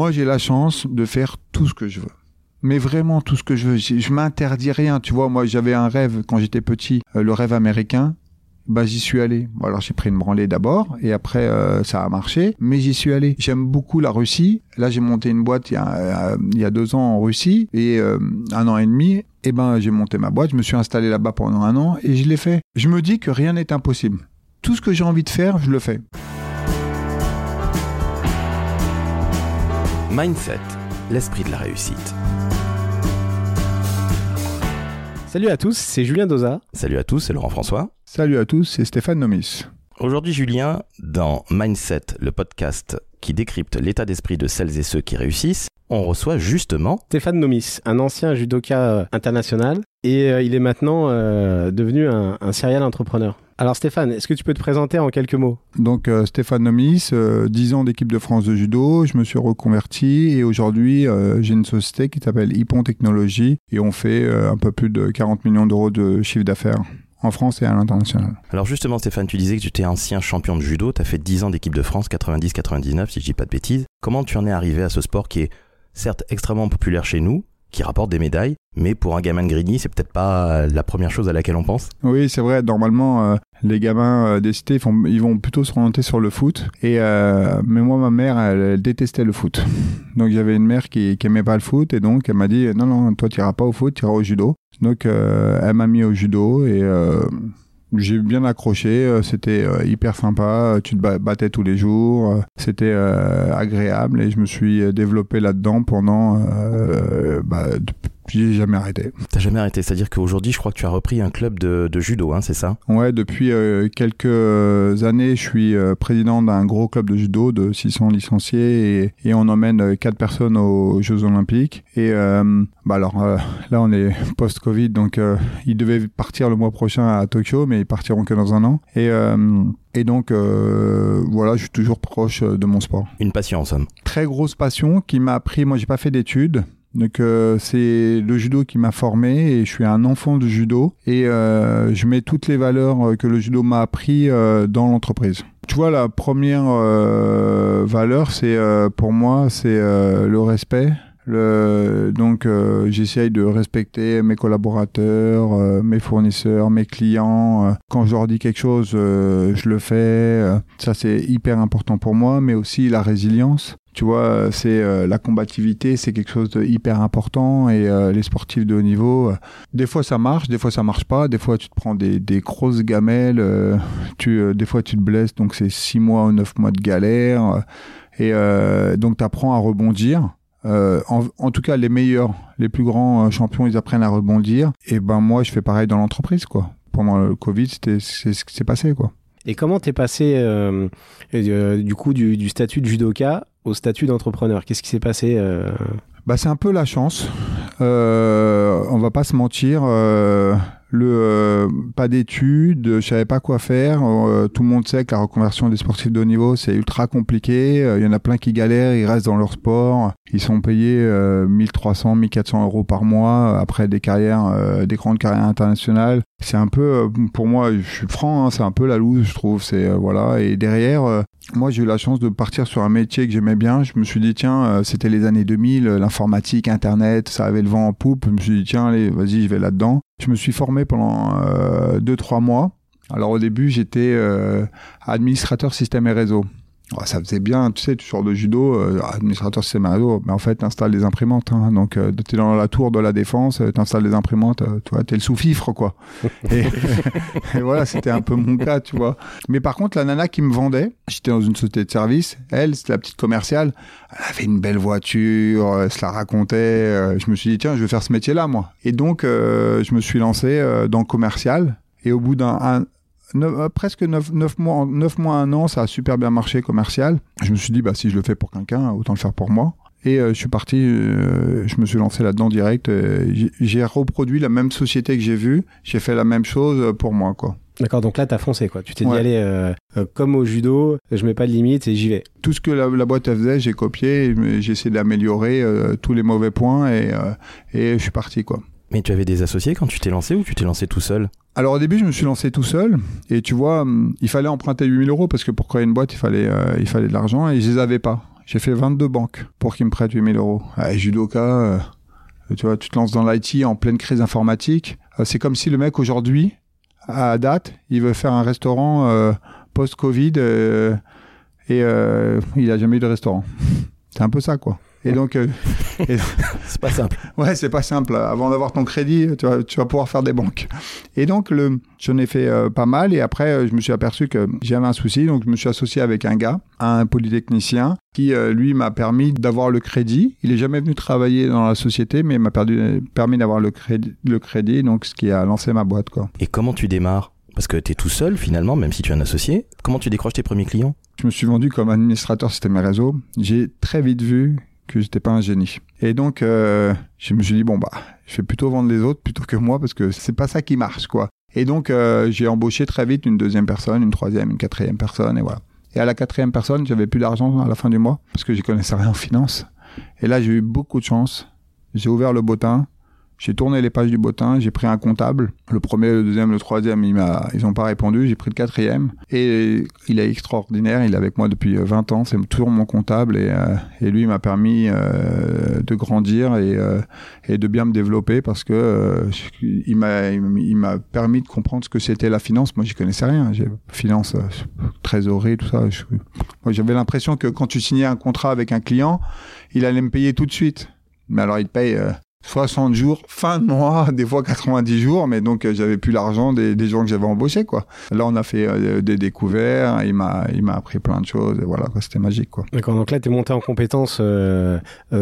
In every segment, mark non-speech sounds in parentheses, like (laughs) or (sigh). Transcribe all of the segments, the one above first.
Moi, j'ai la chance de faire tout ce que je veux. Mais vraiment tout ce que je veux. Je, je m'interdis rien. Tu vois, moi, j'avais un rêve quand j'étais petit, euh, le rêve américain. Bah, j'y suis allé. Alors, j'ai pris une branlée d'abord, et après, euh, ça a marché, mais j'y suis allé. J'aime beaucoup la Russie. Là, j'ai monté une boîte il y a, euh, il y a deux ans en Russie, et un an et demi. Et ben, j'ai monté ma boîte, je me suis installé là-bas pendant un an, et je l'ai fait. Je me dis que rien n'est impossible. Tout ce que j'ai envie de faire, je le fais. Mindset, l'esprit de la réussite. Salut à tous, c'est Julien Doza. Salut à tous, c'est Laurent François. Salut à tous, c'est Stéphane Nomis. Aujourd'hui, Julien, dans Mindset, le podcast qui décrypte l'état d'esprit de celles et ceux qui réussissent, on reçoit justement Stéphane Nomis, un ancien judoka euh, international, et euh, il est maintenant euh, devenu un, un serial entrepreneur. Alors Stéphane, est-ce que tu peux te présenter en quelques mots? Donc euh, Stéphane Nomis, euh, 10 ans d'équipe de France de judo, je me suis reconverti et aujourd'hui euh, j'ai une société qui s'appelle Hippon Technologies et on fait euh, un peu plus de 40 millions d'euros de chiffre d'affaires en France et à l'international. Alors justement, Stéphane, tu disais que tu étais ancien champion de judo, tu as fait 10 ans d'équipe de France, 90-99 si je dis pas de bêtises. Comment tu en es arrivé à ce sport qui est certes extrêmement populaire chez nous, qui rapporte des médailles, mais pour un gamin de Grigny, c'est peut-être pas la première chose à laquelle on pense. Oui, c'est vrai. Normalement, euh, les gamins euh, des cités, ils, vont plutôt s'orienter sur le foot. Et euh, mais moi, ma mère, elle, détestait le foot. (laughs) Donc j'avais une mère qui, qui aimait pas le foot et donc elle m'a dit non non, toi tu iras pas au foot, tu iras au judo. Donc euh, elle m'a mis au judo et euh, j'ai bien accroché. euh, C'était euh, hyper sympa. Tu te ba- battais tous les jours. euh, C'était euh, agréable et je me suis euh, développé là-dedans pendant. Euh, bah, depuis- j'ai jamais arrêté. T'as jamais arrêté, c'est-à-dire qu'aujourd'hui, je crois que tu as repris un club de, de judo, hein, c'est ça? Ouais, depuis euh, quelques années, je suis euh, président d'un gros club de judo de 600 licenciés et, et on emmène euh, quatre personnes aux Jeux Olympiques. Et euh, bah alors là, on est post-Covid, donc ils devaient partir le mois prochain à Tokyo, mais ils partiront que dans un an. Et, et donc euh, voilà, je suis toujours proche de mon sport. Une passion en somme. Très grosse passion qui m'a appris. Moi, j'ai pas fait d'études. Donc euh, c'est le judo qui m'a formé et je suis un enfant de judo et euh, je mets toutes les valeurs euh, que le judo m'a appris euh, dans l'entreprise. Tu vois la première euh, valeur c'est euh, pour moi c'est le respect. Donc euh, j'essaye de respecter mes collaborateurs, euh, mes fournisseurs, mes clients. Euh, quand je leur dis quelque chose, je le fais. Ça c'est hyper important pour moi, mais aussi la résilience. Tu vois, c'est la combativité, c'est quelque chose de hyper important et les sportifs de haut niveau, des fois ça marche, des fois ça marche pas, des fois tu te prends des, des grosses gamelles, tu, des fois tu te blesses, donc c'est six mois ou neuf mois de galère et donc tu apprends à rebondir. Euh, en, en tout cas, les meilleurs, les plus grands euh, champions, ils apprennent à rebondir. Et ben moi, je fais pareil dans l'entreprise, quoi. Pendant le Covid, c'était c'est ce qui s'est passé, quoi. Et comment t'es passé euh, euh, du coup du, du statut de judoka au statut d'entrepreneur? Qu'est-ce qui s'est passé euh? Bah, c'est un peu la chance. Euh, on va pas se mentir. Le euh, pas d'études, je savais pas quoi faire. Euh, tout le monde sait que la reconversion des sportifs de haut niveau c'est ultra compliqué. Euh, Il y en a plein qui galèrent, ils restent dans leur sport. Ils sont payés euh, 1300, 1400 euros par mois après des carrières, des grandes carrières internationales. C'est un peu, pour moi, je suis franc, hein, c'est un peu la loose, je trouve. C'est euh, voilà. Et derrière, euh, moi, j'ai eu la chance de partir sur un métier que j'aimais bien. Je me suis dit, tiens, euh, c'était les années 2000, euh, l'informatique, Internet, ça avait le vent en poupe. Je me suis dit, tiens, allez, vas-y, je vais là-dedans. Je me suis formé pendant euh, deux, trois mois. Alors au début, j'étais euh, administrateur système et réseau. Oh, ça faisait bien, tu sais, tu sors de judo, euh, administrateur réseau, mais en fait, t'installes des imprimantes. Hein, donc, euh, t'es dans la tour de la défense, euh, t'installes des imprimantes, euh, tu vois, t'es le sous-fifre, quoi. (laughs) et, (laughs) et voilà, c'était un peu mon cas, tu vois. Mais par contre, la nana qui me vendait, j'étais dans une société de service, elle, c'était la petite commerciale, elle avait une belle voiture, elle se la racontait, euh, je me suis dit, tiens, je vais faire ce métier-là, moi. Et donc, euh, je me suis lancé euh, dans le commercial, et au bout d'un euh, presque 9, mois, 9 mois, un an, ça a super bien marché commercial. Je me suis dit, bah, si je le fais pour quelqu'un, autant le faire pour moi. Et euh, je suis parti, euh, je me suis lancé là-dedans direct. euh, j'ai- reproduit la même société que j'ai vue. J'ai fait la même chose pour moi, quoi. D'accord, donc là t'as foncé quoi. Tu t'es dit allez, euh, euh, comme au judo, je mets pas de limite et j'y vais. Tout ce que la, la boîte faisait, j'ai copié. J'ai essayé d'améliorer euh, tous les mauvais points et, et je suis parti, quoi. Mais tu avais des associés quand tu t'es lancé ou tu t'es lancé tout seul? Alors au début, je me suis lancé tout seul et tu vois, hum, il fallait emprunter 8000 euros parce que pour créer une boîte, il fallait, euh, il fallait de l'argent et je les avais pas. J'ai fait 22 banques pour qu'ils me prêtent 8000 euros. Ah, judoka, euh, tu vois, tu te lances dans l'IT en pleine crise informatique. Euh, c'est comme si le mec aujourd'hui, à date, il veut faire un restaurant post-Covid et il a jamais eu de restaurant. (laughs) C'est un peu ça, quoi. Et donc, euh, (laughs) c'est pas simple. Ouais, c'est pas simple. Avant d'avoir ton crédit, tu vas, tu vas pouvoir faire des banques. Et donc, le, j'en ai fait euh, pas mal. Et après, euh, je me suis aperçu que j'avais un souci. Donc, je me suis associé avec un gars, un polytechnicien, qui lui m'a permis d'avoir le crédit. Il est jamais venu travailler dans la société, mais il m'a permis d'avoir le crédit, le crédit. Donc, ce qui a lancé ma boîte, quoi. Et comment tu démarres? Parce que tu es tout seul finalement, même si tu es un associé. Comment tu décroches tes premiers clients? Je me suis vendu comme administrateur système et réseau. J'ai très vite vu que j'étais pas un génie. Et donc, euh, je me suis dit, bon, bah, je vais plutôt vendre les autres plutôt que moi parce que c'est pas ça qui marche, quoi. Et donc, euh, j'ai embauché très vite une deuxième personne, une troisième, une quatrième personne, et voilà. Et à la quatrième personne, j'avais plus d'argent à la fin du mois parce que j'y connaissais rien en finance. Et là, j'ai eu beaucoup de chance. J'ai ouvert le bottin. J'ai tourné les pages du bottin, j'ai pris un comptable. Le premier, le deuxième, le troisième, il ils ont pas répondu. J'ai pris le quatrième. Et il est extraordinaire. Il est avec moi depuis 20 euh, ans. C'est toujours mon comptable. Et, euh, et lui, il m'a permis euh, de grandir et, euh, et de bien me développer parce que euh, il m'a, permis de comprendre ce que c'était la finance. Moi, j'y connaissais rien. Finance, trésorerie, tout ça. moi, j'avais l'impression que quand tu signais un contrat avec un client, il allait me payer tout de suite. Mais alors, il te paye 60 jours, fin de mois, (laughs) des fois 90 jours, mais donc euh, j'avais plus l'argent des, des, gens que j'avais embauchés quoi. Là on a fait euh, des découvertes, il m'a il m'a appris plein de choses et voilà c'était magique quoi. D'accord, donc là tu es monté en compétence euh,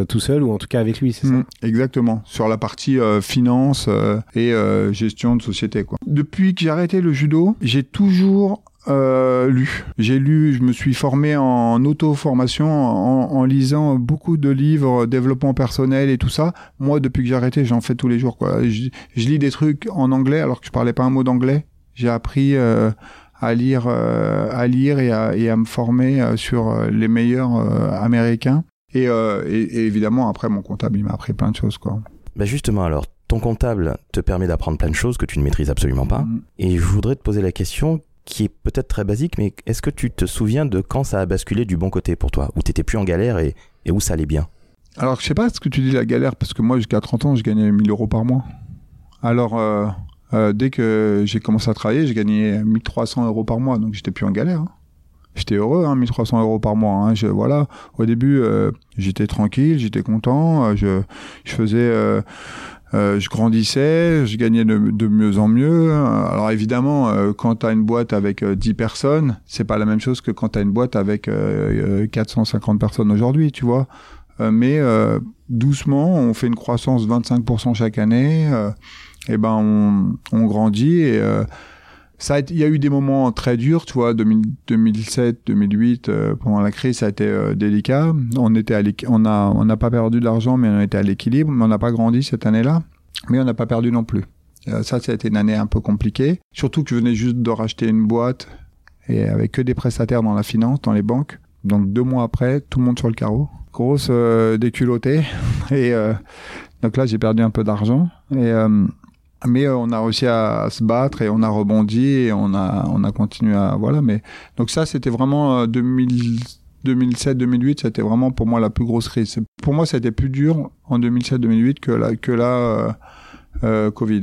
tout seul ou en tout cas avec lui, c'est ça? Mmh, Exactement, sur la partie finance et gestion de société quoi. Depuis que j'ai arrêté le judo, j'ai toujours euh, lu. J'ai lu, je me suis formé en auto-formation en, en, lisant beaucoup de livres, développement personnel et tout ça. Moi, depuis que j'ai arrêté, j'en fais tous les jours. Quoi. Je, je, lis des trucs en anglais alors que je parlais pas un mot d'anglais. J'ai appris euh, à lire, euh, à lire et à, et à me former euh, sur euh, les meilleurs américains. Et, et, et, évidemment, après, mon comptable, il m'a appris plein de choses. Quoi. Bah justement, alors, ton comptable te permet d'apprendre plein de choses que tu ne maîtrises absolument pas. Mmh. Et je voudrais te poser la question, qui est peut-être très basique, mais est-ce que tu te souviens de quand ça a basculé du bon côté pour toi Où tu plus en galère et, où ça allait bien? Alors, je sais pas ce que tu dis la galère, parce que moi, jusqu'à 30 ans, je gagnais 1000 euros par mois. Alors, euh, euh, dès que j'ai commencé à travailler, j'ai gagné 1300 euros par mois, donc j'étais plus en galère. Hein. J'étais heureux, hein, 1300 euros par mois. Hein. Je, voilà, au début, euh, j'étais tranquille, j'étais content. Je faisais euh, euh, je grandissais, je gagnais de, de, mieux en mieux. Alors évidemment, euh, quand tu as une boîte avec 10 euh, personnes, c'est pas la même chose que quand tu as une boîte avec 450 personnes aujourd'hui, tu vois. mais doucement, on fait une croissance 25% chaque année. et ben on, on grandit et ça il y a eu des moments très durs, tu vois, 2007, 2008, euh, pendant la crise, ça a été euh, délicat. On était à on a, on n'a pas perdu d'argent, mais on était à l'équilibre, mais on n'a pas grandi cette année-là, mais on n'a pas perdu non plus. Euh, ça, ça a été une année un peu compliquée. Surtout que je venais juste de racheter une boîte et avec que des prestataires dans la finance, dans les banques. Donc deux mois après, tout le monde sur le carreau. Grosse déculottée. (laughs) Et donc là, j'ai perdu un peu d'argent. Et mais euh, on a réussi à, se battre et on a rebondi et on a on a continué à voilà mais donc ça c'était vraiment 2000 2007 2008 c'était vraiment pour moi la plus grosse crise. Pour moi c'était plus dur en 2007 2008 que là que là euh, euh, Covid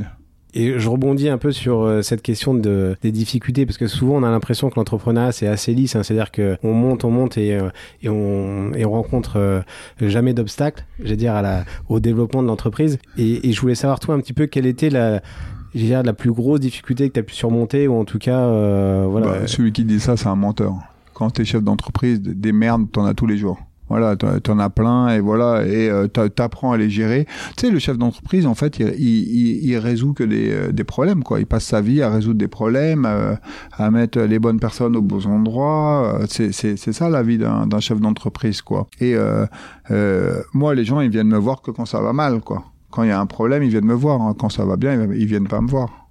et je rebondis un peu sur euh, cette question de, des difficultés, parce que souvent on a l'impression que l'entrepreneuriat c'est assez lisse, hein, c'est-à-dire qu'on monte, on monte et, euh, on, rencontre euh, jamais d'obstacles, j'ai dire, à la, au développement de l'entreprise. Et, et, je voulais savoir toi un petit peu quelle était la, dire, la plus grosse difficulté que tu as pu surmonter, ou en tout cas, voilà. Bah, celui qui dit ça, c'est un menteur. Quand tu es chef d'entreprise, des merdes, t'en as tous les jours. Voilà, t'en as plein et voilà, et euh, t'apprends à les gérer. Tu sais, le chef d'entreprise, en fait, il, il, il, résout que des, euh, des, problèmes, quoi. Il passe sa vie à résoudre des problèmes, euh, à mettre les bonnes personnes aux bons endroits. C'est ça la vie d'un chef d'entreprise, quoi. Et moi, les gens, ils viennent me voir que quand ça va mal, quoi. Quand il y a un problème, ils viennent me voir. Hein. Quand ça va bien, ils viennent pas me voir.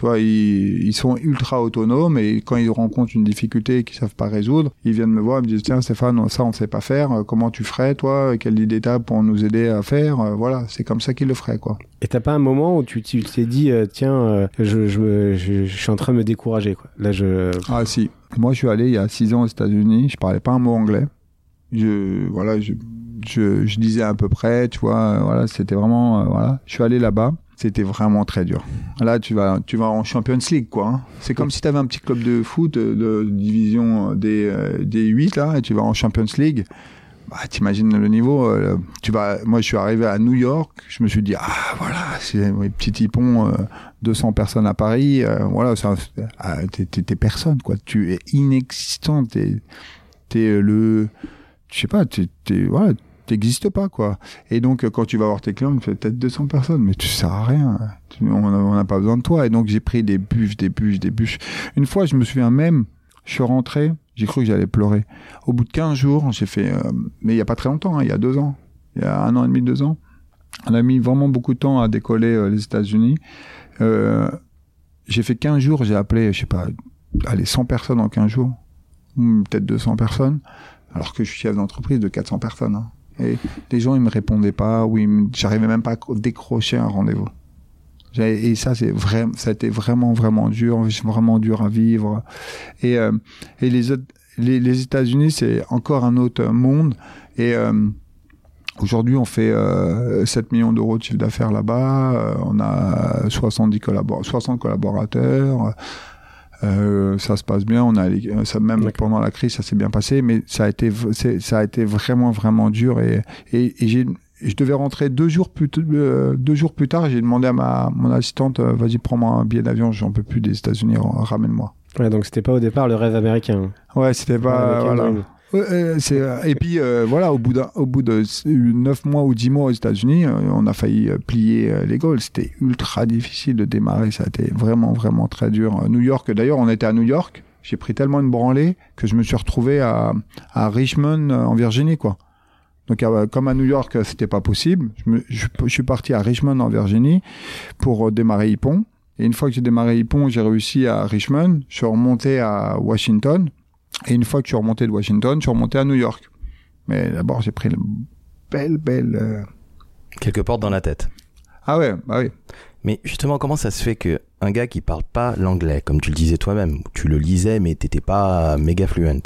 Tu vois, ils, ils, sont ultra autonomes et quand ils rencontrent une difficulté qu'ils savent pas résoudre, ils viennent me voir et me disent tiens Stéphane, ça on sait pas faire, euh, comment tu ferais toi, quelle idée t'as pour nous aider à faire, euh, voilà, c'est comme ça qu'ils le feraient quoi. Et t'as pas un moment où tu t'es dit euh, tiens, je, je, me, je, je, suis en train de me décourager quoi. Là je. Ah si, moi je suis allé il y a six ans aux États-Unis, je parlais pas un mot anglais. Je, voilà, je, je, je disais à peu près, tu vois, voilà, c'était vraiment, euh, voilà. Je suis allé là-bas. C'était vraiment très dur. Là, tu vas, tu vas en Champions League, quoi. hein. C'est comme si tu avais un petit club de foot euh, de division des, euh, des 8, là, et tu vas en Champions League. Bah, t'imagines le niveau. euh, tu vas, moi, je suis arrivé à New York. Je me suis dit, ah, voilà, c'est oui, petit typon, euh, 200 personnes à Paris. euh, voilà, ah, t'es, personne, quoi. Tu es inexistant. T'es, t'es le, je sais pas, t'es, voilà, t'existes pas, quoi. Et donc, quand tu vas voir tes clients, tu peut-être 200 personnes, mais tu sers à rien. On n'a pas besoin de toi. Et donc, j'ai pris des bûches, des bûches, des bûches. Une fois, je me souviens même, je suis rentré, j'ai cru que j'allais pleurer. Au bout de 15 jours, j'ai fait, euh, mais il y a pas très longtemps, hein, il y a deux ans, il y a un an et demi, deux ans, on a mis vraiment beaucoup de temps à décoller euh, les États-Unis. Euh, j'ai fait 15 jours, j'ai appelé, je sais pas, allez, 100 personnes en 15 jours, ou peut-être 200 personnes, alors que je suis chef d'entreprise de 400 personnes. hein. Et les gens, ils me répondaient pas, ou me- j'arrivais même pas à décrocher un rendez-vous. Et ça, c'est vrai, ça a vraiment, vraiment dur, vraiment dur à vivre. Et, euh, et les, les, États-Unis, c'est encore un autre monde. Et euh, aujourd'hui, on fait euh, 7 millions d'euros de chiffre d'affaires là-bas. Euh, on a 70 collabor 60 collaborateurs. Euh, ça se passe bien. On a ça même pendant la crise, ça s'est bien passé, mais ça a été, ça a été vraiment, vraiment dur. Et, et, et j'ai, je devais rentrer deux jours plus, euh, deux jours plus tard. J'ai demandé à ma mon assistante, euh, vas-y, prends-moi un billet d'avion. J'en peux plus des États-Unis. Ramène-moi. Ouais, donc c'était pas au départ le rêve américain. Ouais, c'était pas. Voilà. Euh, euh, et puis euh, voilà, au bout, au bout de 9 mois ou 10 mois aux États-Unis, euh, on a failli plier les Gaules. C'était ultra difficile de démarrer. Ça a été vraiment, vraiment très dur. New York, d'ailleurs, on était à New York. J'ai pris tellement une branlée que je me suis retrouvé à, à Richmond, en Virginie, quoi. Donc, comme à New York, c'était pas possible, je, me- je, suis parti à Richmond, en Virginie, pour démarrer Hippon. Et une fois que j'ai démarré Hippon, j'ai réussi à Richmond. Je suis remonté à Washington. Et une fois que je suis remonté de Washington, je suis remonté à New York. Mais d'abord, j'ai pris une belle, belle. euh, Quelques portes dans la tête. Ah ouais, bah oui. Mais justement, comment ça se fait que un gars qui parle pas l'anglais, comme tu le disais toi-même, tu le lisais mais t'étais pas méga fluent?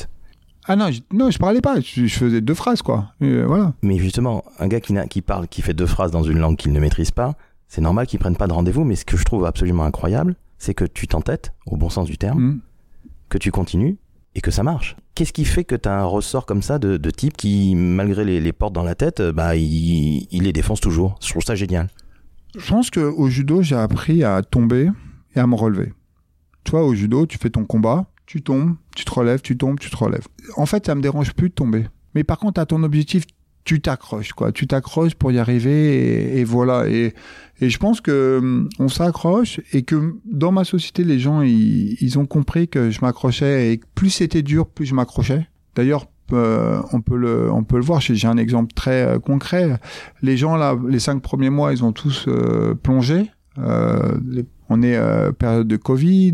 Ah non, je, non, je parlais pas. Je, je faisais deux phrases, quoi. Euh, voilà. Mais justement, un gars qui parle, qui fait deux phrases dans une langue qu'il ne maîtrise pas, c'est normal qu'il prenne pas de rendez-vous. Mais ce que je trouve absolument incroyable, c'est que tu t'entêtes, au bon sens du terme, Mm. que tu continues et que ça marche. Qu'est-ce qui fait que tu as un ressort comme ça de, type qui, malgré les, portes dans la tête, euh, bah, il, les défonce toujours? Je trouve ça génial. Je pense que au judo, j'ai appris à tomber et à me relever. Tu vois, au judo, tu fais ton combat, tu tombes, tu te relèves, tu tombes, tu te relèves. En fait, ça me dérange plus de tomber. Mais par contre, à ton objectif, tu t'accroches, quoi. Tu t'accroches pour y arriver et, et voilà. Et, et je pense que hum, on s'accroche et que dans ma société, les gens, ils, ils ont compris que je m'accrochais et que plus c'était dur, plus je m'accrochais. D'ailleurs, euh, on peut le, on peut le voir. J'ai un exemple très euh, concret. Les gens là, les cinq premiers mois, ils ont tous euh, plongé. Les- on est période de Covid.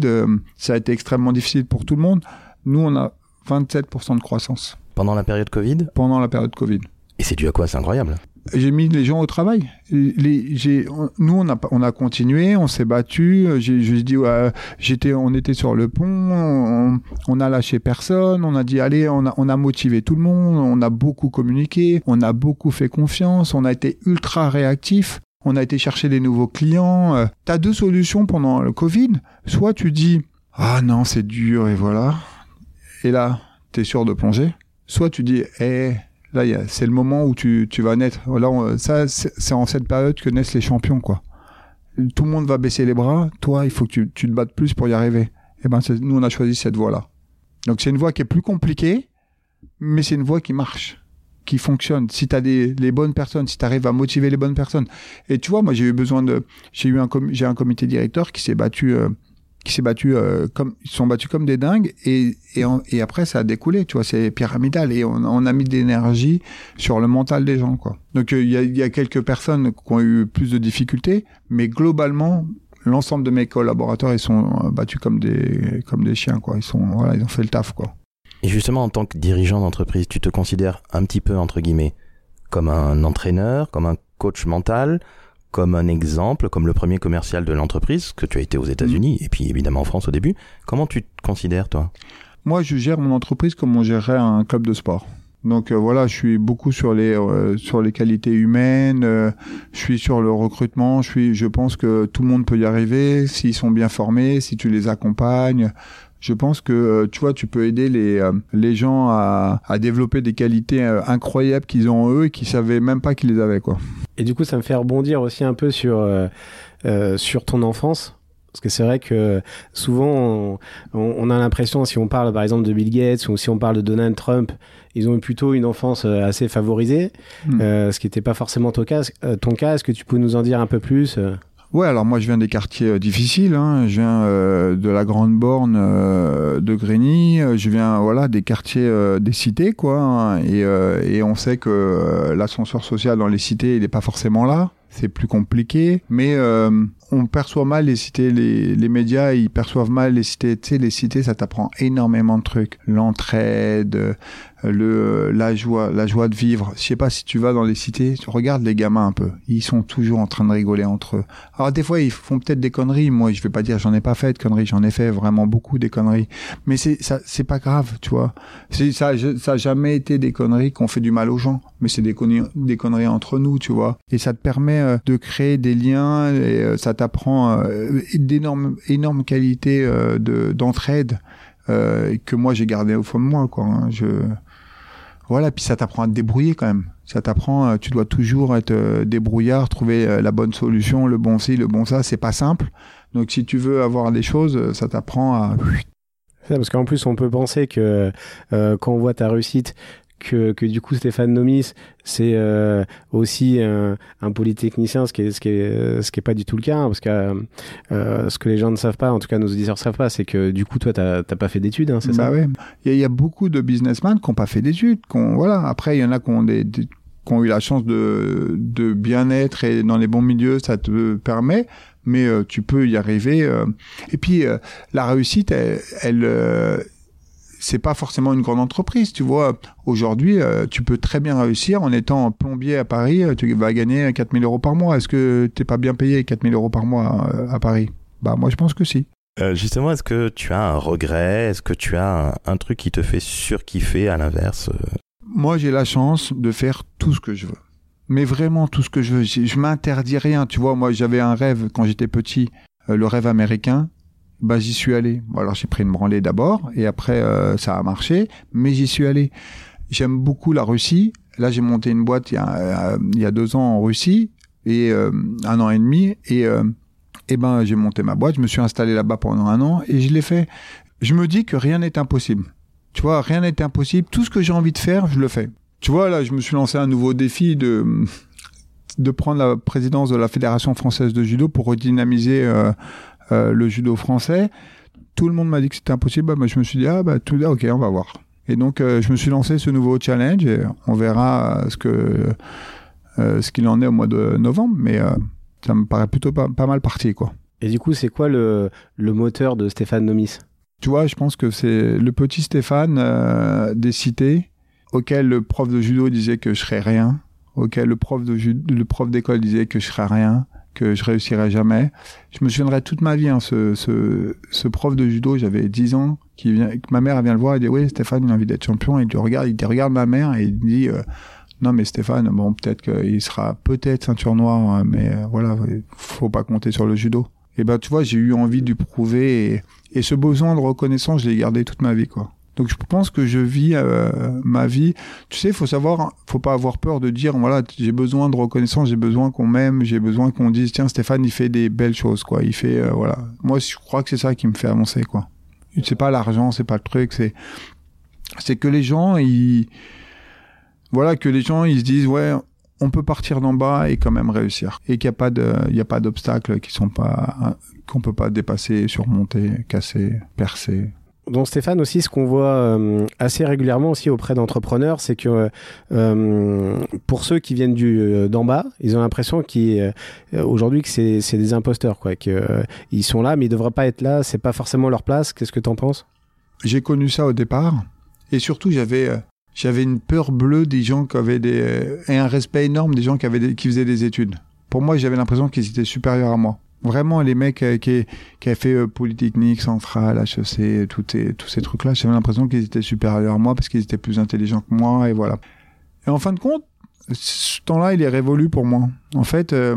ça a été extrêmement difficile pour tout le monde. Nous, on a 27% de croissance Pendant la période Covid, pendant la période Covid. Et c'est dû à quoi? C'est incroyable. J'ai mis les gens au travail. Nous, on a, continué, on s'est battu. J'ai, dit, on était sur le pont, on, on a lâché personne. On a dit, allez, on a, motivé tout le monde. On a beaucoup communiqué, on a beaucoup fait confiance. On a été ultra réactif. On a été chercher des nouveaux clients. Euh, T'as deux solutions pendant le Covid. Soit tu dis, ah non, c'est dur et voilà. Et là, t'es sûr de plonger. Soit tu dis, eh, Là, c'est le moment où tu, tu vas naître. Là, ça, c'est en cette période que naissent les champions, quoi. Tout le monde va baisser les bras. Toi, il faut que tu, tu te battes plus pour y arriver. Et ben, c'est- nous, on a choisi cette voie-là. Donc, c'est une voie qui est plus compliquée, mais c'est une voie qui marche, qui fonctionne. Si tu as des, les bonnes personnes, si tu arrives à motiver les bonnes personnes. Et tu vois, moi, j'ai eu besoin de, j'ai eu un, j'ai un comité directeur qui s'est battu, euh, qui s'est battu euh, comme, ils sont battus comme des dingues. Et, et, après, ça a découlé, tu vois, c'est pyramidal. Et on, a mis de l'énergie sur le mental des gens, quoi. Donc, euh, il y, a, y a quelques personnes qui ont eu plus de difficultés, mais globalement, l'ensemble de mes collaborateurs, ils sont euh, battus comme des, comme des chiens, quoi. Ils sont, voilà, ils ont fait le taf, quoi. Et justement, en tant que dirigeant d'entreprise, tu te considères un petit peu, entre guillemets, comme un entraîneur, comme un coach mental, comme un exemple, comme le premier commercial de l'entreprise, que tu as été aux États-Unis, et puis évidemment en France au début. Comment tu te considères, toi? Moi, je gère mon entreprise comme on gérerait un club de sport. Donc euh, voilà, je suis beaucoup sur les euh, sur les qualités humaines, euh, je suis sur le recrutement, je suis je pense que tout le monde peut y arriver s'ils sont bien formés, si tu les accompagnes. Je pense que tu vois, tu peux aider les les gens à, à développer des qualités incroyables qu'ils ont eux et qui savaient même pas qu'ils les avaient quoi. Et du coup, ça me fait rebondir aussi un peu sur sur ton enfance parce que c'est vrai que souvent, on, a l'impression, si on parle par exemple de Bill Gates ou si on parle de Donald Trump, ils ont eu plutôt une enfance euh, assez favorisée, hmm. euh, ce qui n'était pas forcément ton cas. Euh, ton cas, est-ce que tu peux nous en dire un peu plus Ouais, alors moi je viens des quartiers difficiles. Hein. Je viens de la Grande Borne de Grigny. Je viens voilà des quartiers des cités quoi. Hein. Et, et, on sait que l'ascenseur social dans les cités il n'est pas forcément là. C'est plus compliqué, mais on perçoit mal les cités, les, les, médias, ils perçoivent mal les cités. Tu sais, les cités, ça t'apprend énormément de trucs. L'entraide, le la joie la joie de vivre. Je sais pas si tu vas dans les cités tu regardes les gamins un peu. Ils sont toujours en train de rigoler entre eux. Alors des fois ils font peut-être des conneries. Moi je vais pas dire j'en ai pas fait de conneries j'en ai fait vraiment beaucoup des conneries. Mais c'est ça c'est pas grave tu vois. Ça ça a jamais été des conneries qu'on fait du mal aux gens. Mais c'est des conneries des conneries entre nous tu vois. Et ça te permet euh, de créer des liens et euh, ça t'apprend euh, d'énormes énormes qualités de d'entraide que moi j'ai gardé au fond de moi quoi hein. je voilà, puis ça t'apprend à te débrouiller quand même. Ça t'apprend, tu dois toujours être débrouillard, trouver la bonne solution, le bon ci, le bon ça. C'est pas simple. Donc si tu veux avoir des choses, ça t'apprend à parce qu'en plus, on peut penser que quand on voit ta réussite, que, du coup Stéphane Nomis c'est euh, aussi un, polytechnicien ce qui est pas du tout le cas hein, parce que euh, ce que les gens ne savent pas en tout cas nos auditeurs ne savent pas c'est que du coup toi t'as pas fait d'études hein, c'est bah ça il y, a beaucoup de businessmen qui n'ont pas fait d'études voilà après il y en a qui ont eu la chance de, bien être et dans les bons milieux, ça te permet, mais euh, tu peux y arriver. Euh. Et puis la réussite, elle c'est pas forcément une grande entreprise, tu vois. Aujourd'hui, euh, tu peux très bien réussir en étant plombier à Paris, euh, tu vas gagner 4000 euros par mois. Est-ce que t'es pas bien payé 4000 euros par mois euh, à Paris? Bah moi je pense que si. justement, est-ce que tu as un regret? Est-ce que tu as un, truc qui te fait surkiffer à l'inverse Moi j'ai la chance de faire tout ce que je veux. Mais vraiment tout ce que je veux. Je m'interdis rien, tu vois. Moi j'avais un rêve quand j'étais petit, le rêve américain bah j'y suis allé. alors j'ai pris une branlée d'abord et après euh, ça a marché, mais j'y suis allé. J'aime beaucoup la Russie. Là j'ai monté une boîte il y a, euh, il y a deux ans en Russie et euh, un an et demi et et ben j'ai monté ma boîte. Je me suis installé là-bas pendant un an et je l'ai fait. Je me dis que rien n'est impossible. Tu vois, rien n'est impossible. Tout ce que j'ai envie de faire, je le fais. Tu vois, là, je me suis lancé un nouveau défi de de prendre la présidence de la Fédération française de judo pour redynamiser euh, euh, le judo français. Tout le monde m'a dit que c'était impossible. Bah, moi, je me suis dit, ah, bah, tout, ok, on va voir. Et donc, euh, je me suis lancé ce nouveau challenge et on verra ce que euh, ce qu'il en est au mois de novembre. Mais ça me paraît plutôt pas, mal parti, quoi. Et du coup, c'est quoi le, le moteur de Stéphane Nomis? Tu vois, je pense que c'est le petit Stéphane des cités auquel le prof de judo disait que je serais rien, auquel le prof de le prof d'école disait que je serais rien, que je réussirais jamais. Je me souviendrai toute ma vie, hein, ce, ce, ce, prof de judo, j'avais 10 ans, qui vient, ma mère vient le voir et dit, oui, Stéphane, il a envie d'être champion. Et il regarde, il regarde ma mère et il dit, euh, non, mais Stéphane, bon, peut-être qu'il sera peut-être ceinture noire, hein, mais euh, voilà, faut pas compter sur le judo. Et ben, tu vois, j'ai eu envie de prouver et, et ce besoin de reconnaissance, je l'ai gardé toute ma vie, quoi. Donc je pense que je vis euh, ma vie. Tu sais, faut savoir, faut pas avoir peur de dire voilà, j'ai besoin de reconnaissance, j'ai besoin qu'on m'aime, j'ai besoin qu'on dise tiens Stéphane il fait des belles choses quoi. Il fait euh, voilà. Moi je crois que c'est ça qui me fait avancer quoi. C'est pas l'argent, c'est pas le truc, c'est c'est que les gens ils voilà que les gens ils se disent ouais on peut partir d'en bas et quand même réussir et qu'il n'y a pas de il y a pas d'obstacles qui sont pas qu'on peut pas dépasser, surmonter, casser, percer donc Stéphane aussi, ce qu'on voit euh, assez régulièrement aussi auprès d'entrepreneurs, c'est que euh, pour ceux qui viennent du euh, d'en bas, ils ont l'impression qu'aujourd'hui que c'est des imposteurs, quoi, qu'ils sont là, mais ils devraient pas être là, c'est pas forcément leur place. Qu'est-ce que tu en penses? J'ai connu ça au départ, et surtout j'avais j'avais une peur bleue des gens qui avaient des et un respect énorme des gens qui avaient qui faisaient des études. Pour moi, j'avais l'impression qu'ils étaient supérieurs à moi. Vraiment, les mecs euh, qui, qui avaient fait euh, Polytechnique, Centrale, HEC, tout ces, tous ces trucs-là, j'avais l'impression qu'ils étaient supérieurs à moi parce qu'ils étaient plus intelligents que moi, et voilà. Et en fin de compte, ce temps-là, il est révolu pour moi. En fait, euh,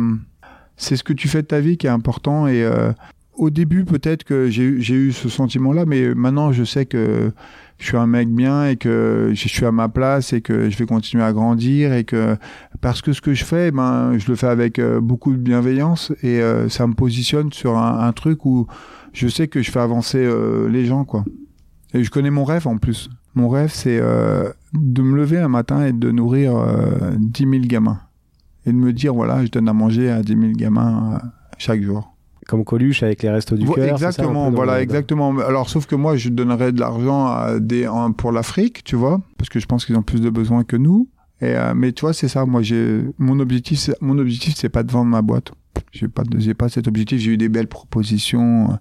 c'est ce que tu fais de ta vie qui est important. Et euh, au début, peut-être que j'ai eu ce sentiment-là, mais maintenant, je sais que je suis un mec bien et que je suis à ma place et que je vais continuer à grandir et que parce que ce que je fais, ben, je le fais avec euh, beaucoup de bienveillance et euh, ça me positionne sur un, truc où je sais que je fais avancer euh, les gens, quoi. Et je connais mon rêve en plus. Mon rêve, c'est de me lever un matin et de nourrir 10 000 gamins et de me dire voilà, je donne à manger à 10 000 gamins chaque jour comme Coluche avec les restos du cœur. Exactement, voilà, exactement. Alors, sauf que moi, je donnerais de l'argent à des, pour l'Afrique, tu vois, parce que je pense qu'ils ont plus de besoins que nous. Et, euh, mais tu vois, c'est ça. Moi, j'ai mon objectif. Mon objectif, c'est pas de vendre ma boîte. J'ai pas, j'ai pas cet objectif. J'ai eu des belles propositions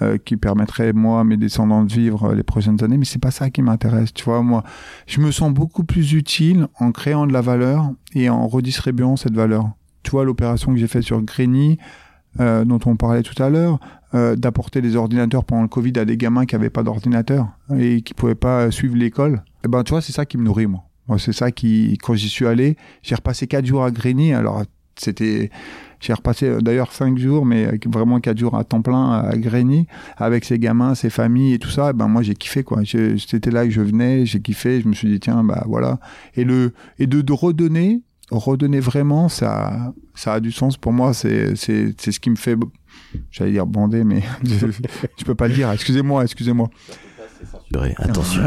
euh, qui permettraient moi, mes descendants, de vivre les prochaines années. Mais c'est pas ça qui m'intéresse. Tu vois, moi, je me sens beaucoup plus utile en créant de la valeur et en redistribuant cette valeur. Tu vois, l'opération que j'ai faite sur Grigny, euh, dont on parlait tout à l'heure, euh, d'apporter des ordinateurs pendant le Covid à des gamins qui n'avaient pas d'ordinateur et qui pouvaient pas suivre l'école. Et eh ben, tu vois, c'est ça qui me nourrit, moi. Moi, c'est ça qui, quand j'y suis allé, j'ai repassé quatre jours à Grigny. Alors, c'était, j'ai repassé euh, d'ailleurs cinq jours, mais vraiment quatre jours à temps plein à Grigny, avec ces gamins, ces familles et tout ça. Et ben, moi, j'ai kiffé, quoi. C'était là que je venais, j'ai kiffé. Je me suis dit, tiens, bah, voilà. Et le, et de, de redonner, redonner vraiment, ça, ça a du sens pour moi. C'est, c'est, c'est ce qui me fait, j'allais dire bander, mais (laughs) je, peux pas le dire. Excusez-moi, excusez-moi. Attention.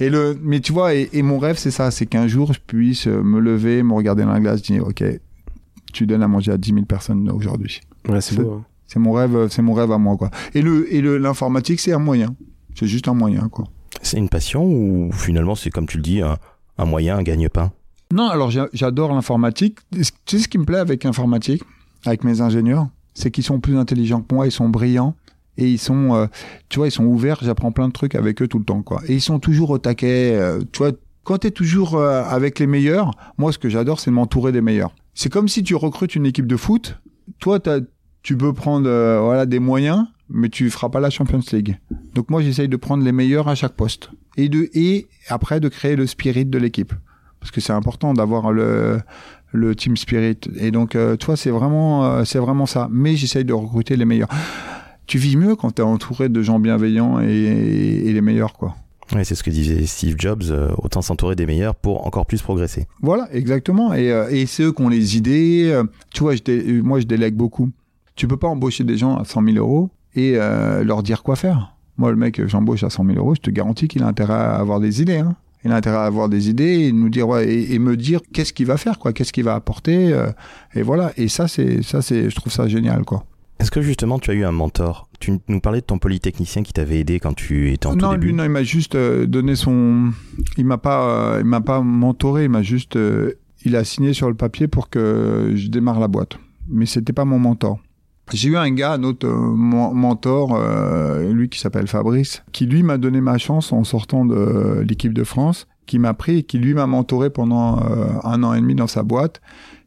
Et le, mais tu vois, et, mon rêve, c'est ça, c'est qu'un jour, je puisse me lever, me regarder dans la glace, dire, ok, tu donnes à manger à 10 000 personnes aujourd'hui. Ouais, c'est beau. Hein. C'est mon rêve, c'est mon rêve à moi, quoi. Et le, et le, l'informatique, c'est un moyen. C'est juste un moyen, quoi. C'est une passion ou finalement, c'est comme tu le dis, un, un moyen, un gagne-pain? Non, alors j'adore l'informatique. Tu sais ce qui me plaît avec l'informatique, avec mes ingénieurs, c'est qu'ils sont plus intelligents que moi, ils sont brillants et ils sont, euh, tu vois, ils sont ouverts. J'apprends plein de trucs avec eux tout le temps, quoi. Et ils sont toujours au taquet. Euh, tu vois, quand tu es toujours euh, avec les meilleurs, moi, ce que j'adore, c'est de m'entourer des meilleurs. C'est comme si tu recrutes une équipe de foot. Toi, tu peux prendre voilà des moyens, mais tu feras pas la Champions League. Donc moi, j'essaye de prendre les meilleurs à chaque poste et de et après de créer le spirit de l'équipe parce que c'est important d'avoir le le team spirit. Et donc, euh, toi, c'est vraiment, euh, c'est vraiment ça. Mais j'essaye de recruter les meilleurs. Tu vis mieux quand tu es entouré de gens bienveillants et, et, les meilleurs, quoi. Ouais, c'est ce que disait Steve Jobs, euh, autant s'entourer des meilleurs pour encore plus progresser. Voilà, exactement. Et, et c'est eux qui ont les idées. tu vois, je moi, je délègue beaucoup. Tu peux pas embaucher des gens à 100 000 euros et leur dire quoi faire. Moi, le mec, j'embauche à 100 000 euros, je te garantis qu'il a intérêt à avoir des idées. Hein il a intérêt à avoir des idées et nous dire ouais, et, me dire qu'est-ce qu'il va faire quoi, qu'est-ce qu'il va apporter euh, et voilà. Et ça c'est ça c'est je trouve ça génial quoi. Est-ce que justement tu as eu un mentor? Tu nous parlais de ton polytechnicien qui t'avait aidé quand tu étais en non, tout début. Lui, non, il m'a juste euh, donné son. Il m'a pas, euh, il m'a pas mentoré. Il m'a juste, il a signé sur le papier pour que je démarre la boîte. Mais c'était pas mon mentor. J'ai eu un gars, un autre euh, mentor, euh, lui qui s'appelle Fabrice, qui lui m'a donné ma chance en sortant de l'équipe de France, qui m'a pris qui lui m'a mentoré pendant euh, un an et demi dans sa boîte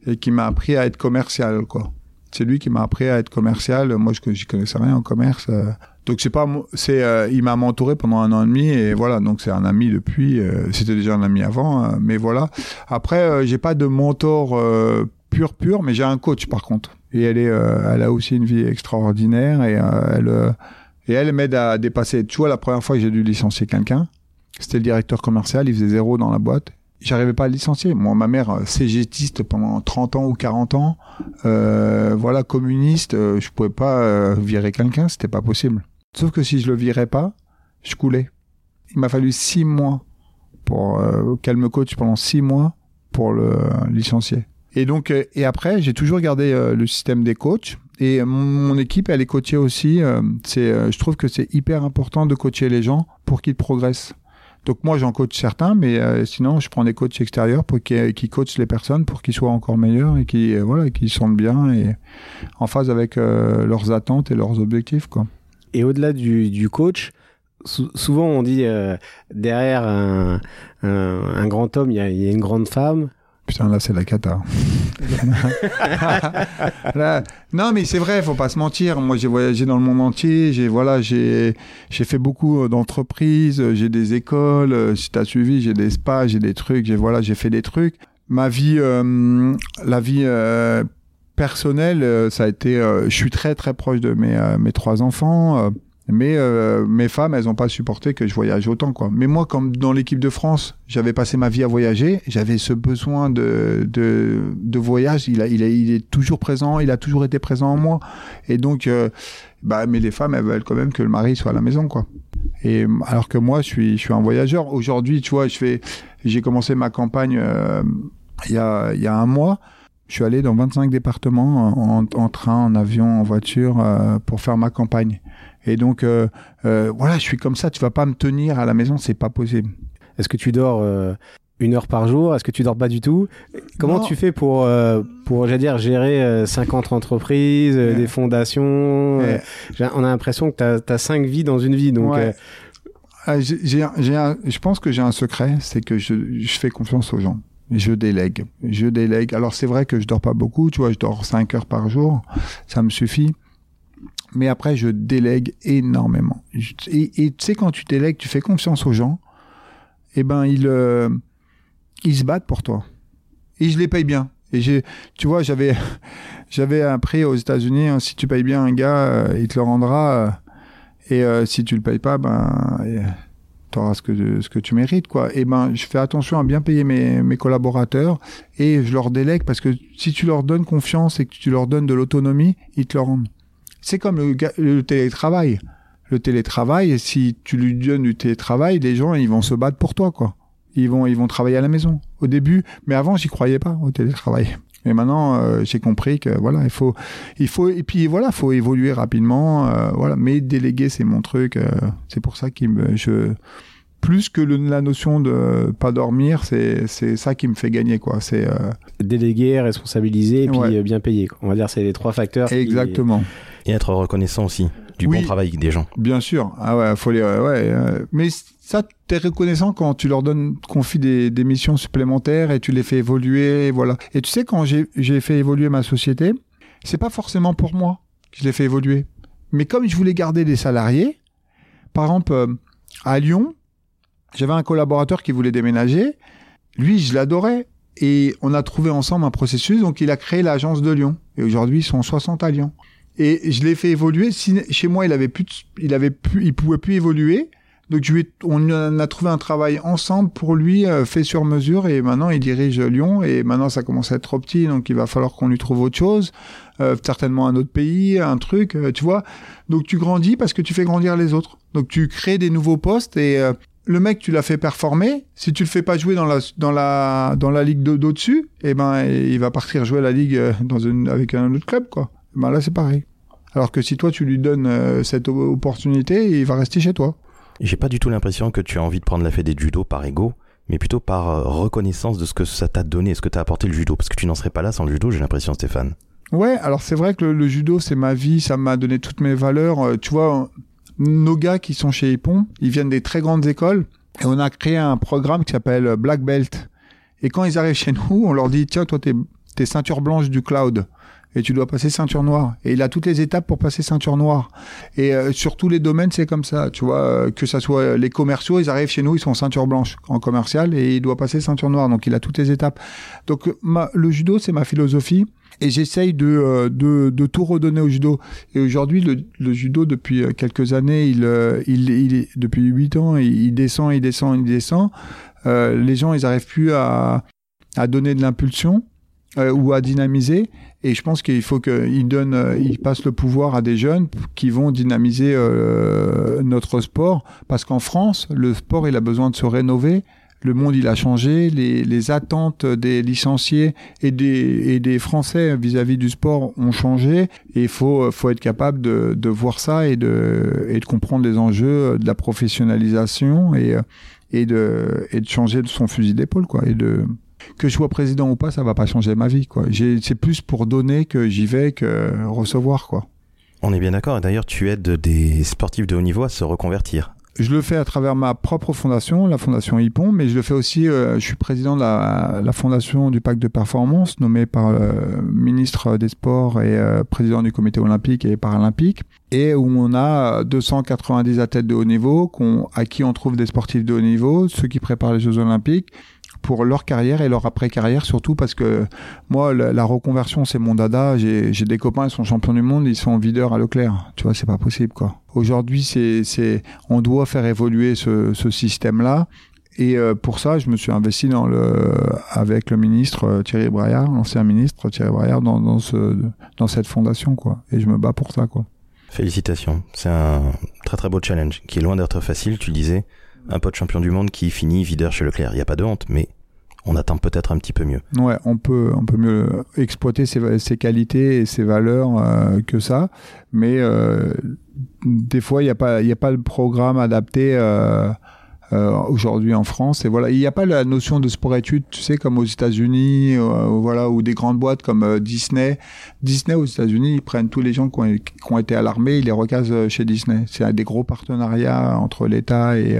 et qui m'a appris à être commercial, quoi. C'est lui qui m'a appris à être commercial. Moi, je, je connaissais rien en commerce. donc c'est pas, c'est, il m'a mentoré pendant un an et demi et voilà. Donc c'est un ami depuis. c'était déjà un ami avant, mais voilà. Après, j'ai pas de mentor pur pur, mais j'ai un coach par contre et elle est, euh, elle a aussi une vie extraordinaire et euh, elle, euh, et elle m'aide à dépasser. Tu vois, la première fois que j'ai dû licencier quelqu'un, c'était le directeur commercial, il faisait zéro dans la boîte. J'arrivais pas à le licencier. Moi, ma mère, cégétiste pendant 30 ans ou 40 ans, euh, voilà, communiste, je pouvais pas virer quelqu'un, c'était pas possible. Sauf que si je le virais pas, je coulais. Il m'a fallu six mois pour qu'elle me coach pendant six mois pour le licencier. Et donc, euh, et après, j'ai toujours gardé euh, le système des coachs. Et mon, équipe, elle est coachée aussi. Euh, c'est, je trouve que c'est hyper important de coacher les gens pour qu'ils progressent. Donc moi, j'en coach certains, mais sinon, je prends des coachs extérieurs pour qui, qui coachent les personnes pour qu'ils soient encore meilleurs et qui voilà, qu'ils sentent bien et en phase avec leurs attentes et leurs objectifs, quoi. Et au-delà du, du coach, souvent on dit derrière un, un, grand homme, il y a une grande femme. Putain, là, c'est la cata. (laughs) non, mais c'est vrai, faut pas se mentir. Moi, j'ai voyagé dans le monde entier. J'ai voilà, j'ai j'ai fait beaucoup euh, d'entreprises. J'ai des écoles. Euh, si tu as suivi, j'ai des spas, j'ai des trucs. J'ai voilà, j'ai fait des trucs. Ma vie, euh, la vie personnelle, ça a été. je suis très très proche de mes mes trois enfants. Mais euh, mes femmes, elles n'ont pas supporté que je voyage autant, quoi. Mais moi, comme dans l'équipe de France, j'avais passé ma vie à voyager, j'avais ce besoin de, de, de voyage. Il, a, il, a, il est toujours présent, il a toujours été présent en moi. Et donc, euh, bah, mais les femmes, elles veulent quand même que le mari soit à la maison, quoi. Et alors que moi, je suis, je suis un voyageur. Aujourd'hui, tu vois, je fais, j'ai commencé ma campagne euh, il y, a, y a un mois. Je suis allé dans 25 départements en, en train, en avion, en voiture euh, pour faire ma campagne. Et donc, euh, euh, voilà, je suis comme ça. Tu vas pas me tenir à la maison, c'est pas possible. Est-ce que tu dors euh, une heure par jour? Est-ce que tu dors pas du tout? Comment tu fais pour, pour j'allais dire, gérer 50 entreprises, des fondations On a l'impression que tu as, cinq vies dans une vie. Donc, ah, je pense que j'ai un secret, c'est que je, je fais confiance aux gens je délègue. Je délègue. Alors c'est vrai que je dors pas beaucoup, tu vois, je dors 5 heures par jour, ça me suffit mais après, je délègue énormément. Et, tu sais, quand tu délègues, tu fais confiance aux gens, et eh ben, ils, euh, ils se battent pour toi. Et je les paye bien. Et j'ai, tu vois, j'avais, (laughs) j'avais appris aux États-Unis, hein, si tu payes bien un gars, euh, il te le rendra. Euh, et si tu le payes pas, ben, tu auras ce que, ce que tu mérites, quoi. Et ben, je fais attention à bien payer mes, mes collaborateurs et je leur délègue parce que si tu leur donnes confiance et que tu leur donnes de l'autonomie, ils te le rendent. C'est comme le, télétravail. Le télétravail, si tu lui donnes du télétravail, les gens, ils vont se battre pour toi, quoi. Ils vont, ils vont travailler à la maison. Au début, mais avant, j'y croyais pas au télétravail. Mais maintenant, euh, j'ai compris que voilà, il faut, il faut, et puis voilà, faut évoluer rapidement, euh, voilà. Mais déléguer, c'est mon truc. Euh, c'est pour ça que je, plus que la notion de pas dormir, c'est c'est ça qui me fait gagner quoi. C'est déléguer, responsabiliser et puis bien payer. On va dire c'est les trois facteurs. Exactement. Et être reconnaissant aussi du bon travail des gens. Bien sûr. Ah ouais, faut les, ouais, euh, mais ça, t'es reconnaissant quand tu leur donnes, confie des, des missions supplémentaires et tu les fais évoluer, voilà. Et tu sais, quand j'ai fait évoluer ma société, c'est pas forcément pour moi que je l'ai fait évoluer. Mais comme je voulais garder des salariés, par exemple, euh, à Lyon, j'avais un collaborateur qui voulait déménager. Lui, je l'adorais. Et on a trouvé ensemble un processus, donc il a créé l'agence de Lyon. Et aujourd'hui, ils sont 60 à Lyon. Et je l'ai fait évoluer. chez moi, il avait plus, il avait plus, il pouvait plus évoluer. Donc je lui on a trouvé un travail ensemble pour lui, euh, fait sur mesure, et maintenant il dirige Lyon, et maintenant ça commence à être trop petit, donc il va falloir qu'on lui trouve autre chose, euh, certainement un autre pays, un truc, euh, tu vois. Donc tu grandis parce que tu fais grandir les autres. Donc tu crées des nouveaux postes, et le mec tu l'as fait performer. Si tu le fais pas jouer dans la dans la dans la ligue d'au-dessus, eh ben il va partir jouer la ligue dans une avec un autre club, quoi ben là c'est pareil. Alors que si toi tu lui donnes euh, cette opportunité, il va rester chez toi. J'ai pas du tout l'impression que tu as envie de prendre la fête du judo par ego, mais plutôt par euh, reconnaissance de ce que ça t'a donné, ce que t'as apporté le judo? Parce que tu n'en serais pas là sans le judo, j'ai l'impression, Stéphane. Ouais, alors c'est vrai que le, judo, c'est ma vie, ça m'a donné toutes mes valeurs. Euh, tu vois, nos gars qui sont chez Ippon, ils viennent des très grandes écoles, et on a créé un programme qui s'appelle Black Belt. Et quand ils arrivent chez nous, on leur dit, tiens, toi, t'es, t'es ceinture blanche du cloud et tu dois passer ceinture noire. Et il a toutes les étapes pour passer ceinture noire. Et euh, sur tous les domaines, c'est comme ça. Tu vois, euh, que ça soit les commerciaux, ils arrivent chez nous, ils sont ceinture blanche en commercial et il doit passer ceinture noire. Donc il a toutes les étapes. Donc ma, le judo, c'est ma philosophie. Et j'essaye de, euh, de, de, tout redonner au judo. Et aujourd'hui, le, le, judo, depuis quelques années, il, il, il, depuis huit ans, il, descend, il descend, il descend. Euh, les gens, ils arrivent plus à, à donner de l'impulsion ou à dynamiser. Et je pense qu'il faut qu'il donne, euh, il passe le pouvoir à des jeunes qui vont dynamiser euh, notre sport. Parce qu'en France, le sport, il a besoin de se rénover. Le monde, il a changé. Les, attentes des licenciés et des, Français vis-à-vis du sport ont changé. Et il faut, faut être capable de, voir ça et de, comprendre les enjeux de la professionnalisation et, de, changer de son fusil d'épaule, quoi. Que je sois président ou pas, ça va pas changer ma vie. Quoi. C'est plus pour donner que j'y vais que recevoir. Quoi. On est bien d'accord. D'ailleurs, tu aides des sportifs de haut niveau à se reconvertir. je le fais à travers ma propre fondation, la fondation Hippon, mais je le fais aussi, euh, je suis président de la, la, fondation du pacte de performance, nommé par le ministre des Sports et euh, président du comité olympique et paralympique, et où on a 290 athlètes de haut niveau, à qui on trouve des sportifs de haut niveau, ceux qui préparent les Jeux olympiques, pour leur carrière et leur après-carrière, surtout parce que moi, la, reconversion, c'est mon dada. J'ai des copains, ils sont champions du monde, ils sont videurs à Leclerc. Tu vois, c'est pas possible, quoi. Aujourd'hui, c'est, on doit faire évoluer ce, ce système-là. Et euh, pour ça, je me suis investi dans le, avec le ministre euh, Thierry Braillard, l'ancien ministre Thierry Braillard, dans, ce, dans cette fondation, quoi. Et je me bats pour ça, quoi. Félicitations. C'est un très très beau challenge qui est loin d'être facile. Tu disais, un pote champion du monde qui finit videur chez Leclerc. Il n'y a pas de honte, mais on attend peut-être un petit peu mieux. Ouais, on peut, on peut mieux exploiter ses, qualités et ses valeurs euh, que ça, mais euh, des fois il n'y a pas, il a pas le programme adapté. Euh, aujourd'hui en France. Et voilà, il n'y a pas la notion de sport-études, tu sais, comme aux États-Unis, voilà, ou des grandes boîtes comme Disney. Disney aux États-Unis, ils prennent tous les gens qui ont, qui ont été à l'armée, ils les recasent chez Disney. C'est des gros partenariats entre l'État et,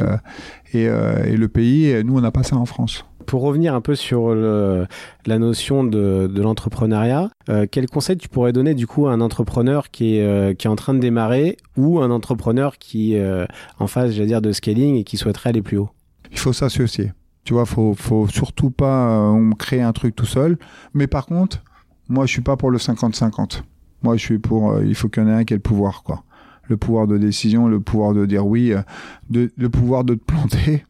et, et, le pays. Et nous, on n'a pas ça en France pour revenir un peu sur la notion de, l'entrepreneuriat, euh, quel conseil tu pourrais donner du coup à un entrepreneur qui est, euh, qui est en train de démarrer ou un entrepreneur qui est euh, en phase, j'allais dire, de scaling et qui souhaiterait aller plus haut? Il faut s'associer. Tu vois, faut, faut surtout pas créer un truc tout seul. Mais par contre, moi, je suis pas pour le 50-50. Moi, je suis pour. il faut qu'il y en ait un qui ait le pouvoir, quoi. Le pouvoir de décision, le pouvoir de dire oui, de, le pouvoir de te planter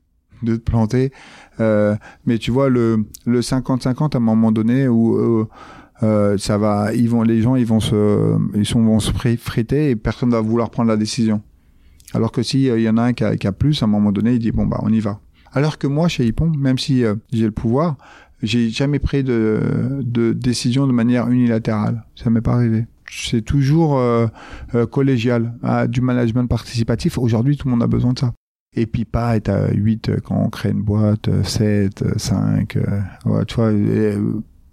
de te planter. Euh, mais tu vois, le, le 50-50 à un moment donné où euh, euh, ça va, ils vont, les gens, ils vont se, ils sont, vont se friter et personne va vouloir prendre la décision. Alors que s'il il y en a un qui a, qui a, plus, à un moment donné, il dit bon bah on y va. Alors que moi, chez Hippon, même si j'ai le pouvoir, j'ai jamais pris de, de décision de manière unilatérale. Ça m'est pas arrivé c'est toujours euh, collégial, ah, du management participatif. Aujourd'hui, tout le monde a besoin de ça et puis pas être à 8 quand on crée une boîte, 7, 5, euh, tu vois,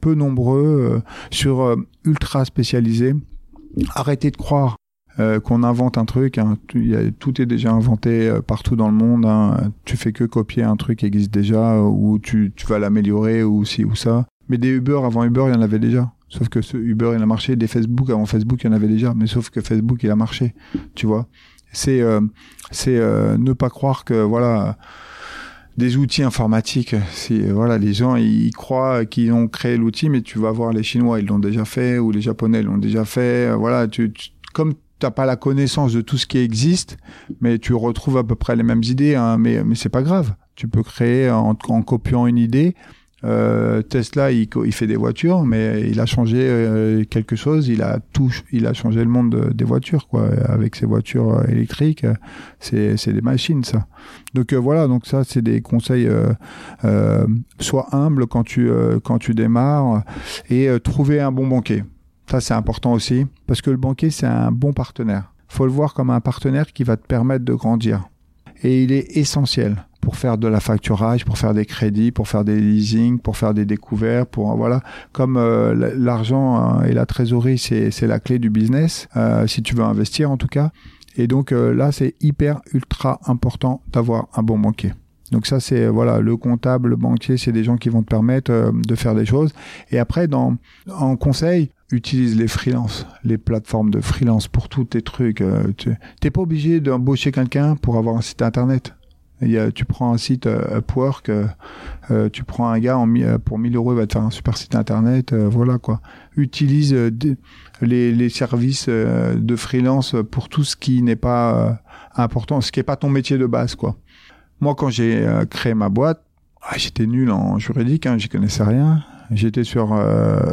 peu nombreux, euh, sur euh, ultra spécialisés. Arrêtez de croire qu'on invente un truc, hein. tout est déjà inventé partout dans le monde, hein. tu fais que copier un truc qui existe déjà, ou tu, tu vas l'améliorer, ou ci ou ça. Mais des Uber avant Uber, il y en avait déjà. Sauf que ce Uber, il a marché. Des Facebook avant Facebook, il y en avait déjà. Mais sauf que Facebook, il a marché. Tu vois? C'est euh, c'est euh, ne pas croire que voilà des outils informatiques. C'est voilà, les gens ils croient qu'ils ont créé l'outil, mais tu vas voir les Chinois ils l'ont déjà fait ou les Japonais l'ont déjà fait. Voilà, tu, tu comme t'as pas la connaissance de tout ce qui existe, mais tu retrouves à peu près les mêmes idées. Hein, mais mais c'est pas grave. Tu peux créer en, en copiant une idée euh, Tesla, il, fait des voitures, mais il a changé euh, quelque chose. Il a tout, il a changé le monde des voitures, quoi. Avec ses voitures euh, électriques, c'est des machines, ça. Donc euh, voilà, donc ça, c'est des conseils. sois humble quand tu quand tu démarres et trouver un bon banquier. Ça, c'est important aussi, parce que le banquier, c'est un bon partenaire. Faut le voir comme un partenaire qui va te permettre de grandir. Et il est essentiel pour faire de la facturage, pour faire des crédits, pour faire des leasing, pour faire des découvertes, pour voilà. Comme euh, l'argent hein, et la trésorerie, c'est la clé du business. Euh, si tu veux investir, en tout cas. Et donc euh, là, c'est hyper ultra important d'avoir un bon banquier. Donc ça, c'est voilà, le comptable, le banquier, c'est des gens qui vont te permettre de faire des choses. Et après, dans en conseil, utilise les freelances, les plateformes de freelance pour tous tes trucs. tu n'es pas obligé d'embaucher quelqu'un pour avoir un site internet tu prends un site euh, Upwork, euh, euh, tu prends un gars pour 1000 euros, il va te faire un super site internet, voilà quoi. Utilise les, les, services de freelance pour tout ce qui n'est pas important, ce qui n'est pas ton métier de base quoi. Moi, quand j'ai créé ma boîte, ah, j'étais nul en juridique, hein, j'y connaissais rien. J'étais sur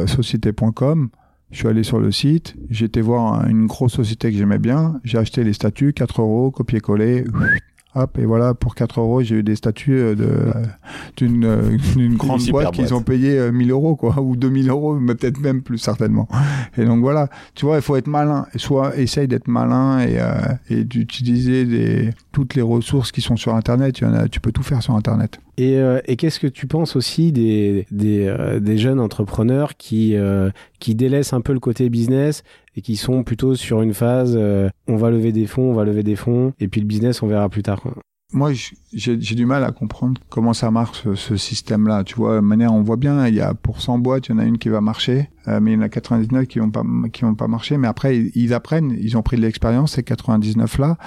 société.com. Je suis allé sur le site, j'étais voir une grosse société que j'aimais bien, j'ai acheté les statuts, 4 euros, copier-coller, Hop, et voilà, pour 4 euros, j'ai eu des statuts euh, de, euh, (laughs) d'une, euh, d'une grande boîte qu'ils ont payé 1000 euros, quoi, ou 2000 euros, mais peut-être même plus certainement. Et donc voilà, tu vois, il faut être malin. Soit essaye d'être malin et, et d'utiliser des, toutes les ressources qui sont sur Internet. Tu, en as, tu peux tout faire sur Internet. Et, et qu'est-ce que tu penses aussi des, des, des jeunes entrepreneurs qui, qui délaissent un peu le côté business et qui sont plutôt sur une phase euh, on va lever des fonds, on va lever des fonds, et puis le business on verra plus tard. moi, j'ai du mal à comprendre comment ça marche ce, système-là. Tu vois, de manière, on voit bien, il y a pour 100 boîtes, il y en a une qui va marcher, euh, mais il y en a 99 qui vont pas qui vont pas marcher. Mais après, ils, apprennent, ils ont pris de l'expérience ces 99 là.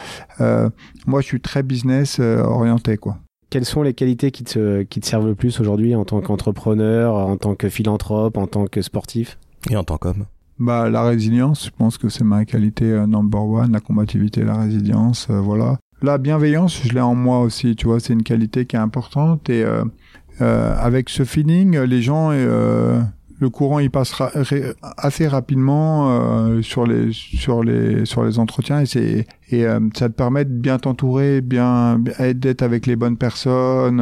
Euh, moi, je suis très business euh, orienté, quoi. Quelles sont les qualités qui te, qui te servent le plus aujourd'hui en tant qu'entrepreneur, en tant que philanthrope, en tant que sportif? Et en tant qu'homme bah, la résilience, je pense que c'est ma qualité number one, la combativité, la résilience, voilà. La bienveillance, je l'ai en moi aussi, tu vois, c'est une qualité qui est importante et euh, euh, avec ce feeling, les gens, euh, le courant il passera assez rapidement sur les sur les sur les entretiens et c'est et ça te permet de bien t'entourer, bien d'être avec les bonnes personnes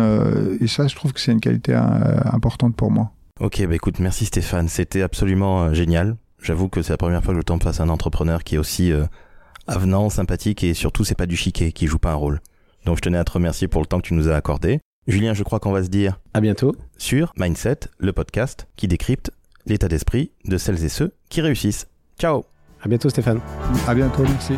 et ça, je trouve que c'est une qualité importante pour moi. Ok, bah écoute, merci Stéphane, c'était absolument génial. J'avoue que c'est la première fois que je tombe face à un entrepreneur qui est aussi avenant, sympathique et surtout c'est pas du chiquet qui joue pas un rôle. Donc je tenais à te remercier pour le temps que tu nous as accordé. Julien, je crois qu'on va se dire à bientôt sur Mindset, le podcast qui décrypte l'état d'esprit de celles et ceux qui réussissent. Ciao. À bientôt Stéphane. À bientôt, merci.